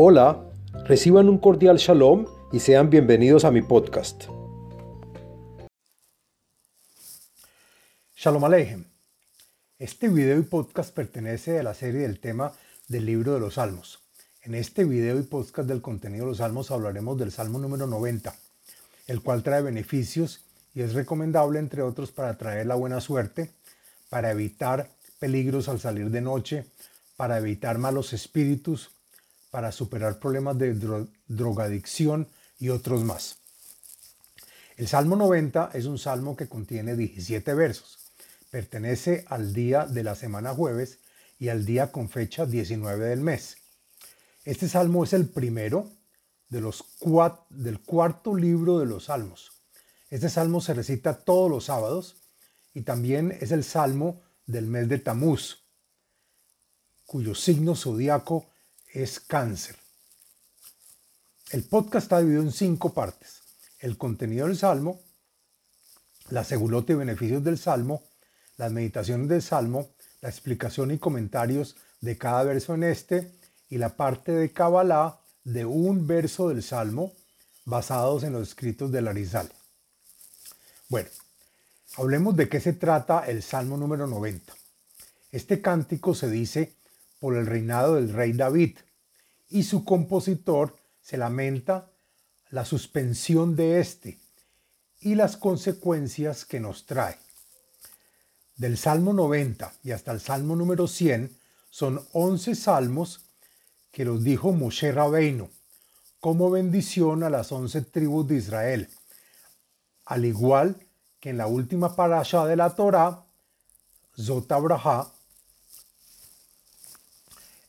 Hola, reciban un cordial shalom y sean bienvenidos a mi podcast. Shalom Aleichem. Este video y podcast pertenece a la serie del tema del libro de los Salmos. En este video y podcast del contenido de los Salmos hablaremos del Salmo número 90, el cual trae beneficios y es recomendable, entre otros, para traer la buena suerte, para evitar peligros al salir de noche, para evitar malos espíritus, para superar problemas de drogadicción y otros más. El Salmo 90 es un salmo que contiene 17 versos. Pertenece al día de la semana jueves y al día con fecha 19 del mes. Este salmo es el primero de los del cuarto libro de los salmos. Este salmo se recita todos los sábados y también es el salmo del mes de Tamuz, cuyo signo zodiaco es cáncer. El podcast está dividido en cinco partes. El contenido del Salmo, la segulota y beneficios del Salmo, las meditaciones del Salmo, la explicación y comentarios de cada verso en este y la parte de Kabbalah de un verso del Salmo basados en los escritos de Larizal. Bueno, hablemos de qué se trata el Salmo número 90. Este cántico se dice por el reinado del rey David, y su compositor se lamenta la suspensión de éste y las consecuencias que nos trae. Del Salmo 90 y hasta el Salmo número 100 son 11 salmos que los dijo Moshe Rabeino como bendición a las 11 tribus de Israel, al igual que en la última parasha de la Torah, Zotabraha,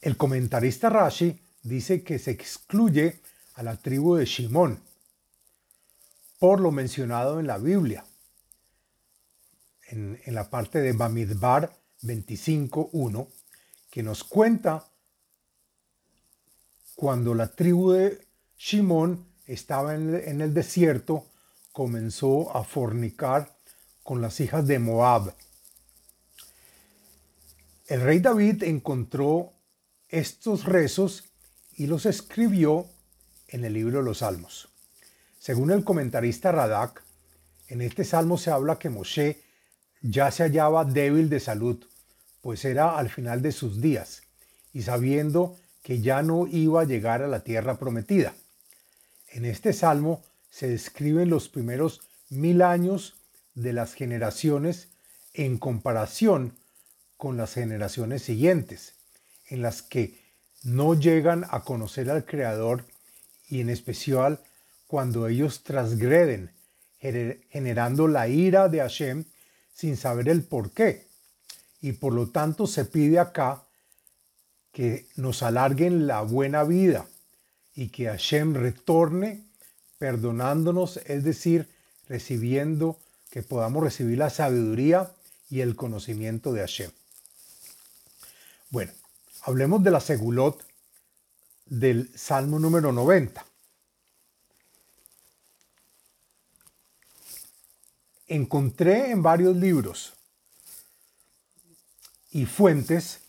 el comentarista Rashi dice que se excluye a la tribu de Shimón por lo mencionado en la Biblia, en, la parte de Bamidbar 25.1, que nos cuenta cuando la tribu de Shimón estaba en en el desierto, comenzó a fornicar con las hijas de Moab. El rey David encontró estos rezos y los escribió en el libro de los Salmos. Según el comentarista Radak, en este salmo se habla que Moshe ya se hallaba débil de salud, pues era al final de sus días, y sabiendo que ya no iba a llegar a la tierra prometida. En este salmo se describen los primeros mil años de las generaciones en comparación con las generaciones siguientes, en las que no llegan a conocer al Creador y en especial cuando ellos transgreden, generando la ira de Hashem sin saber el por qué. Y por lo tanto se pide acá que nos alarguen la buena vida y que Hashem retorne perdonándonos, es decir, recibiendo, que podamos recibir la sabiduría y el conocimiento de Hashem. Bueno, Hablemos de la segulot del Salmo número 90. Encontré en varios libros y fuentes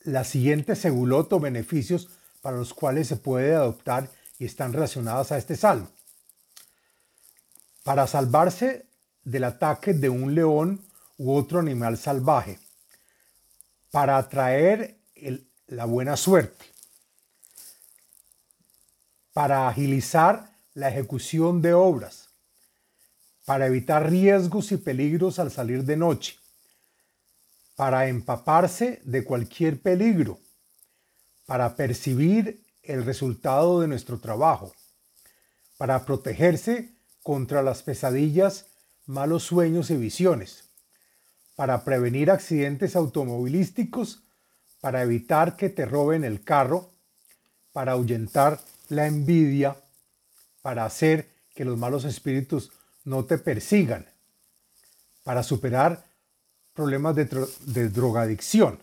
la siguiente segulot o beneficios para los cuales se puede adoptar y están relacionadas a este salmo. Para salvarse del ataque de un león u otro animal salvaje para atraer la buena suerte, para agilizar la ejecución de obras, para evitar riesgos y peligros al salir de noche, para empaparse de cualquier peligro, para percibir el resultado de nuestro trabajo, para protegerse contra las pesadillas, malos sueños y visiones para prevenir accidentes automovilísticos, para evitar que te roben el carro, para ahuyentar la envidia, para hacer que los malos espíritus no te persigan, para superar problemas de, drogadicción.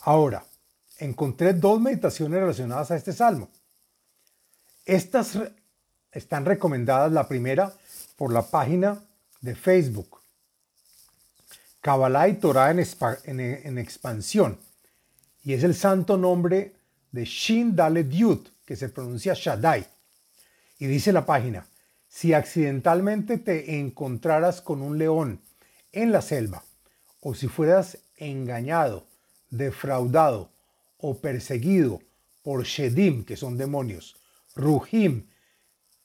Ahora, encontré dos meditaciones relacionadas a este salmo. Estas están recomendadas, la primera, por la página de Facebook Kabbalah y Torah en, expansión. y es el santo nombre de Shin Dalet Yud, que se pronuncia Shaddai. Y dice la página, si accidentalmente te encontraras con un león en la selva, o si fueras engañado, defraudado o perseguido por Shedim, que son demonios, Ruhim,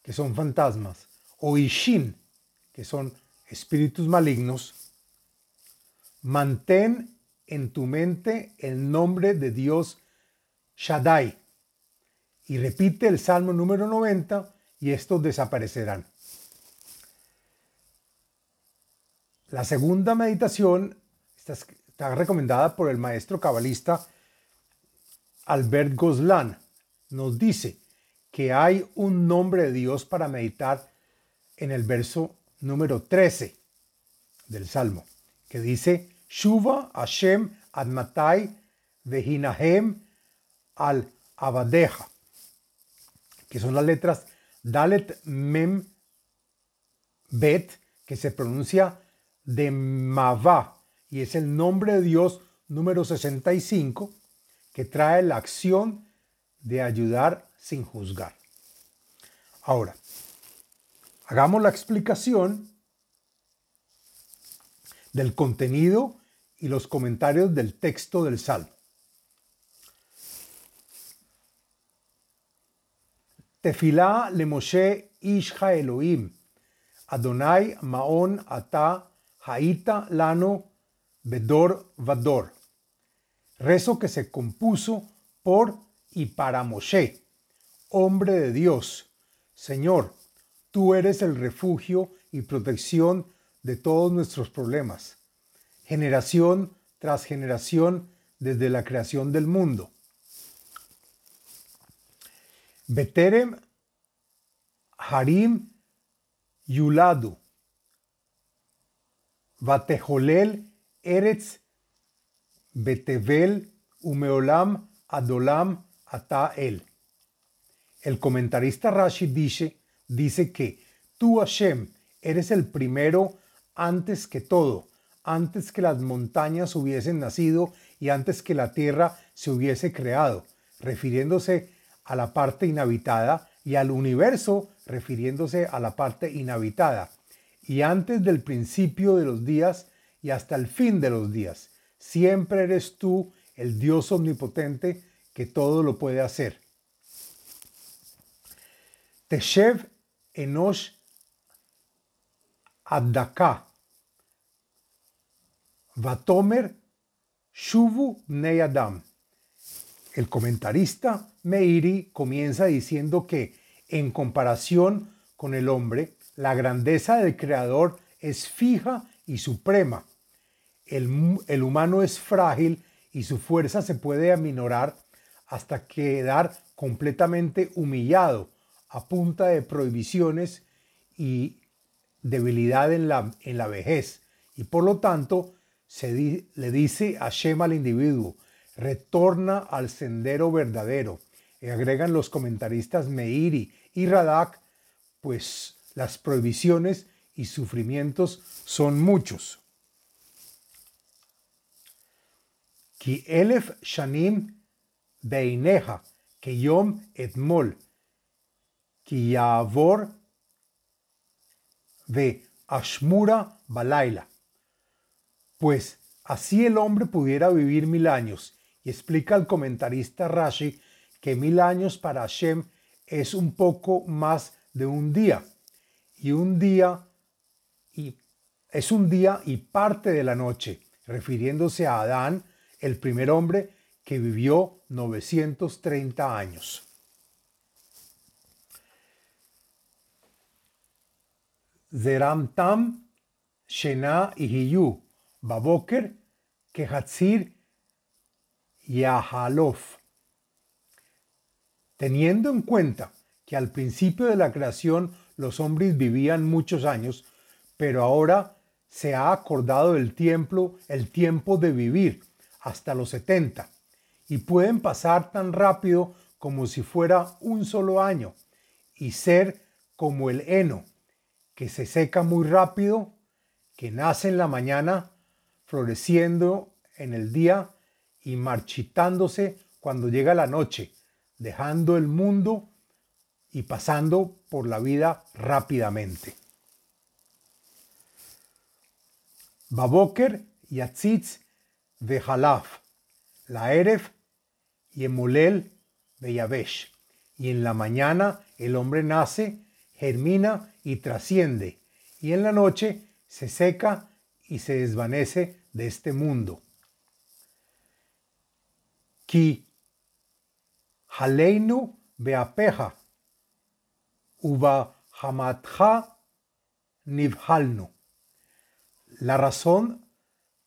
que son fantasmas, o Ishin, que son espíritus malignos, mantén en tu mente el nombre de Dios Shaddai y repite el Salmo número 90 y estos desaparecerán. La segunda meditación está, recomendada por el maestro cabalista Albert Goslan. Nos dice que hay un nombre de Dios para meditar en el verso número 13 del Salmo, que dice, Shuva Hashem Admatai Vehinahem al Abadeja, que son las letras Dalet Mem Bet, que se pronuncia de Mavá, y es el nombre de Dios número 65, que trae la acción de ayudar sin juzgar. Ahora, hagamos la explicación del contenido y los comentarios del texto del Salmo. Tefilá le Moshe Ishja Elohim, Adonai Maon Ata Haita Lano Bedor Vador. Rezo que se compuso por y para Moshe, hombre de Dios. Señor, tú eres el refugio y protección de todos nuestros problemas, generación tras generación desde la creación del mundo. Beterem Harim Yuladu Vatejolel Eretz Betevel Umeolam Adolam Atael. El comentarista Rashi dice, dice que tú Hashem eres el primero antes que todo, antes que las montañas hubiesen nacido y antes que la tierra se hubiese creado, refiriéndose a la parte inhabitada y al universo refiriéndose a la parte inhabitada. Y antes del principio de los días y hasta el fin de los días, siempre eres tú el Dios omnipotente que todo lo puede hacer. Teshev Enosh Adaka Vatomer Shuvu Neyadam. El comentarista Meiri comienza diciendo que, en comparación con el hombre, la grandeza del Creador es fija y suprema. El, el humano es frágil y su fuerza se puede aminorar hasta quedar completamente humillado a punta de prohibiciones y debilidad en la, en la vejez. Y por lo tanto, se le dice a Shema al individuo, retorna al sendero verdadero. Y agregan los comentaristas Meiri y Radak, pues las prohibiciones y sufrimientos son muchos. Ki elef shanim beineja, que yom etmol, ki yavor ve ashmura balaila pues así el hombre pudiera vivir mil años. Y explica el comentarista Rashi que mil años para Hashem es un poco más de un día. Y un día y es un día y parte de la noche, refiriéndose a Adán, el primer hombre que vivió 930 años. Zeramtam, Shena y Hiyu, Baboker, Kehatzir y Ahalof. Teniendo en cuenta que al principio de la creación los hombres vivían muchos años, pero ahora se ha acordado el tiempo, el tiempo de vivir hasta los 70 y pueden pasar tan rápido como si fuera un solo año y ser como el heno, que se seca muy rápido, que nace en la mañana floreciendo en el día y marchitándose cuando llega la noche, dejando el mundo y pasando por la vida rápidamente. Baboker yatzitz vejalaf, la eref y emolel beyavesh. Y en la mañana el hombre nace, germina y trasciende, y en la noche se seca y se desvanece de este mundo. Ki haleinu beapeja, uba hamatja nivhalnu. La razón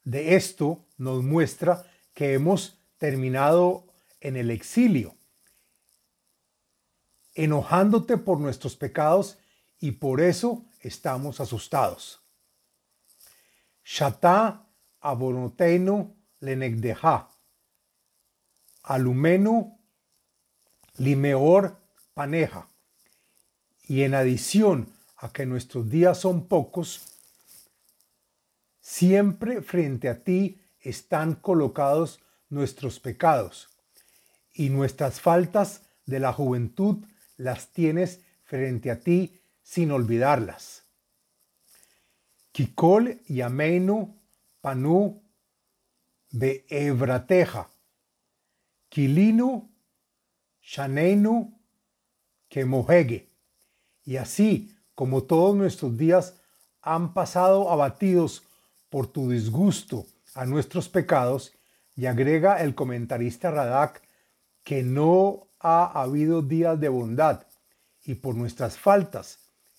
de esto nos muestra que hemos terminado en el exilio, enojándote por nuestros pecados y por eso estamos asustados. Shata abonotenu lenegdeha, alumenu limeor paneja. Y en adición a que nuestros días son pocos, Siempre frente a ti están colocados nuestros pecados y nuestras faltas de la juventud las tienes frente a ti sin olvidarlas. Kikol yameinu panu beevrateja. Kilinu shaneinu kemohege. Y así como todos nuestros días han pasado abatidos por tu disgusto a nuestros pecados y agrega el comentarista Radak que no ha habido días de bondad y por nuestras faltas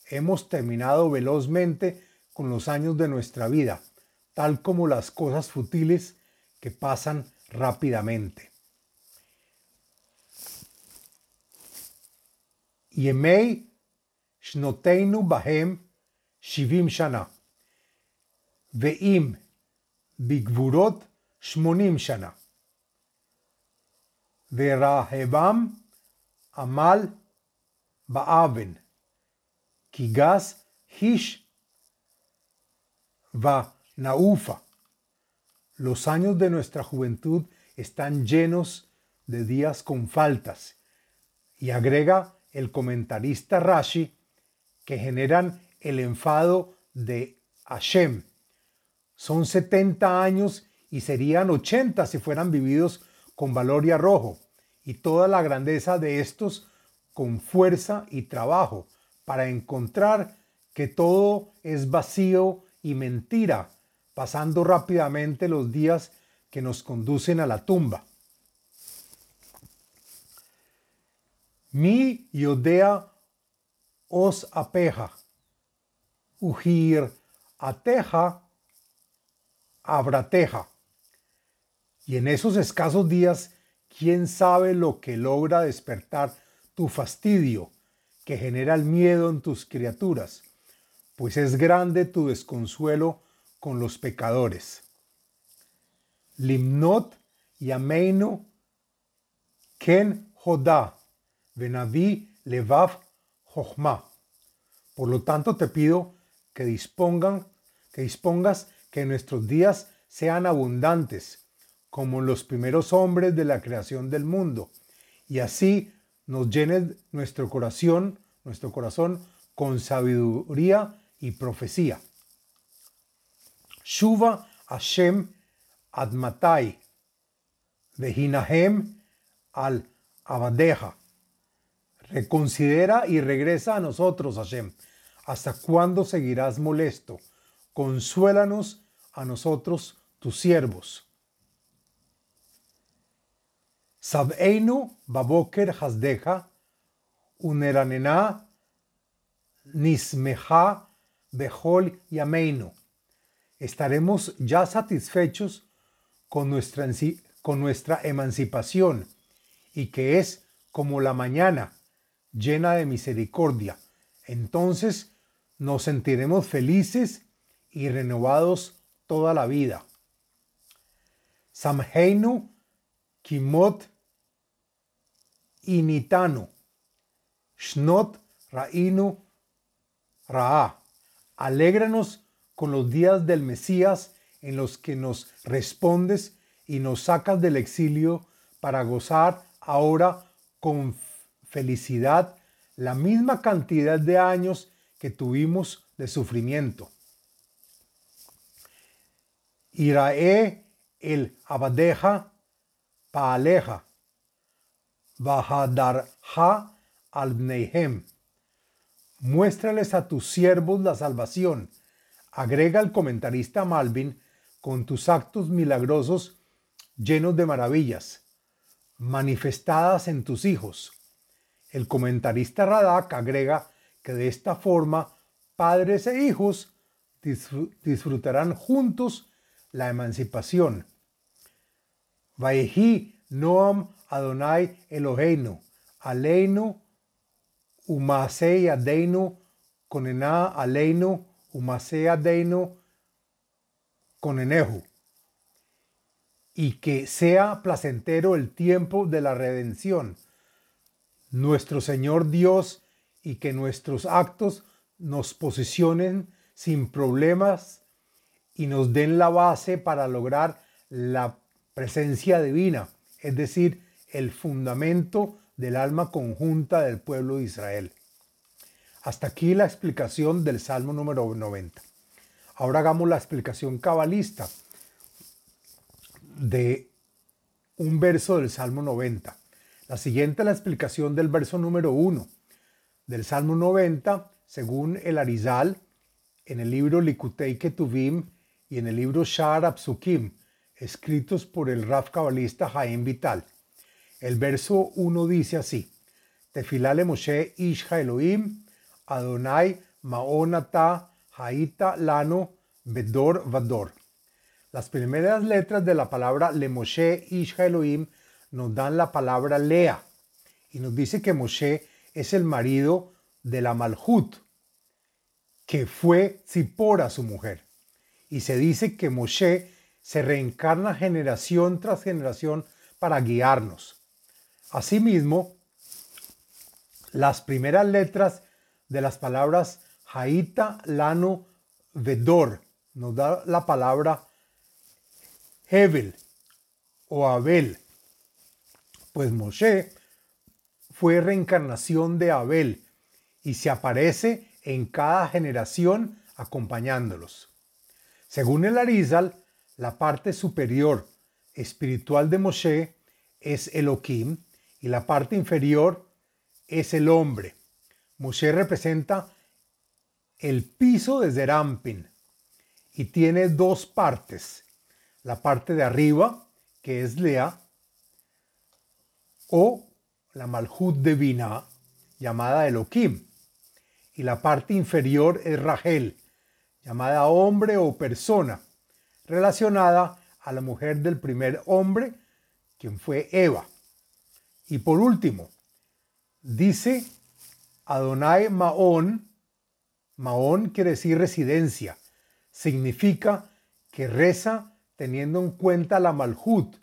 hemos terminado velozmente con los años de nuestra vida, tal como las cosas futiles que pasan rápidamente. Yemei Shnoteinu Bahem Shivim Shana. Veim Bigvurot Shmonim Shana. Verahevam Amal Baaven. Kigas Hish Va Naufa. Los años de nuestra juventud están llenos de días con faltas. Y agrega el comentarista Rashi que generan el enfado de Hashem. Son 70 años y serían 80 si fueran vividos con valor y arrojo, y toda la grandeza de estos con fuerza y trabajo, para encontrar que todo es vacío y mentira, pasando rápidamente los días que nos conducen a la tumba. Mi yodea os apeja, ujir ateja abrateja. Y en esos escasos días, ¿quién sabe lo que logra despertar tu fastidio, que genera el miedo en tus criaturas? Pues es grande tu desconsuelo con los pecadores. Limnot yameinu ken joda venavi levav jochma. Por lo tanto, te pido que dispongan, que dispongas que nuestros días sean abundantes, como los primeros hombres de la creación del mundo, y así nos llene nuestro corazón, nuestro corazón con sabiduría y profecía. Shuva Hashem Admatai, Vehinahem al Abadeja. Reconsidera y regresa a nosotros, Hashem. ¿Hasta cuándo seguirás molesto? Consuélanos a nosotros, tus siervos. Sabeinu baboker hasdeja, uneranena nismeja behol yameinu. Estaremos ya satisfechos con nuestra, con nuestra emancipación y que es como la mañana llena de misericordia. Entonces nos sentiremos felices y renovados toda la vida. Samheinu Kimot Initanu Shnot Rainu Ra'a. Alégranos con los días del Mesías en los que nos respondes y nos sacas del exilio para gozar ahora con felicidad la misma cantidad de años que tuvimos de sufrimiento. Irae el abadeja paaleja, bajadarja al. Muéstrales a tus siervos la salvación. Agrega el comentarista Malvin con tus actos milagrosos llenos de maravillas, manifestadas en tus hijos. El comentarista Radak agrega que de esta forma padres e hijos disfrutarán juntos la emancipación. Vaehi Noam Adonai Eloheinu, Aleinu Umasei Adeinu, Konena Aleinu, Umasei Adeinu, Konenehu. Y que sea placentero el tiempo de la redención, nuestro Señor Dios, y que nuestros actos nos posicionen sin problemas y nos den la base para lograr la presencia divina, es decir, el fundamento del alma conjunta del pueblo de Israel. Hasta aquí la explicación del Salmo número 90. Ahora hagamos la explicación cabalista de un verso del Salmo 90. La siguiente es la explicación del verso número 1 del Salmo 90, según el Arizal, en el libro Likutei Ketuvim y en el libro Shar Apsukim, escritos por el Raf cabalista Jaim Vital. El verso 1 dice así: Tefilale Moshe Isha Elohim, Adonai Maonata Haita Lano Bedor Vador. Las primeras letras de la palabra Le Moshe Isha Elohim nos dan la palabra Lea y nos dice que Moshe es el marido de la Malhut, que fue Zipora su mujer. Y se dice que Moshe se reencarna generación tras generación para guiarnos. Asimismo, las primeras letras de las palabras Haita, Lano, Vedor nos da la palabra Hevel o Abel. Pues Moshe fue reencarnación de Abel y se aparece en cada generación acompañándolos. Según el Arizal, la parte superior espiritual de Moshe es Elohim y la parte inferior es el hombre. Moshe representa el piso de Zerampin y tiene dos partes. La parte de arriba, que es Lea, o la Malhut de Binah, llamada Elohim, y la parte inferior es Rachel, llamada hombre o persona, relacionada a la mujer del primer hombre, quien fue Eva. Y por último, dice Adonai Maón, Maón quiere decir residencia, significa que reza teniendo en cuenta la Malhut.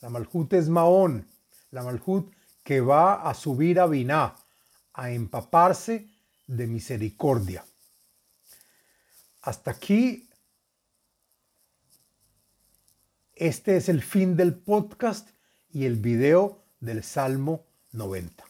La Malhut es Maón, la Malhut que va a subir a Biná, a empaparse de misericordia. Hasta aquí, este es el fin del podcast y el video del Salmo 90.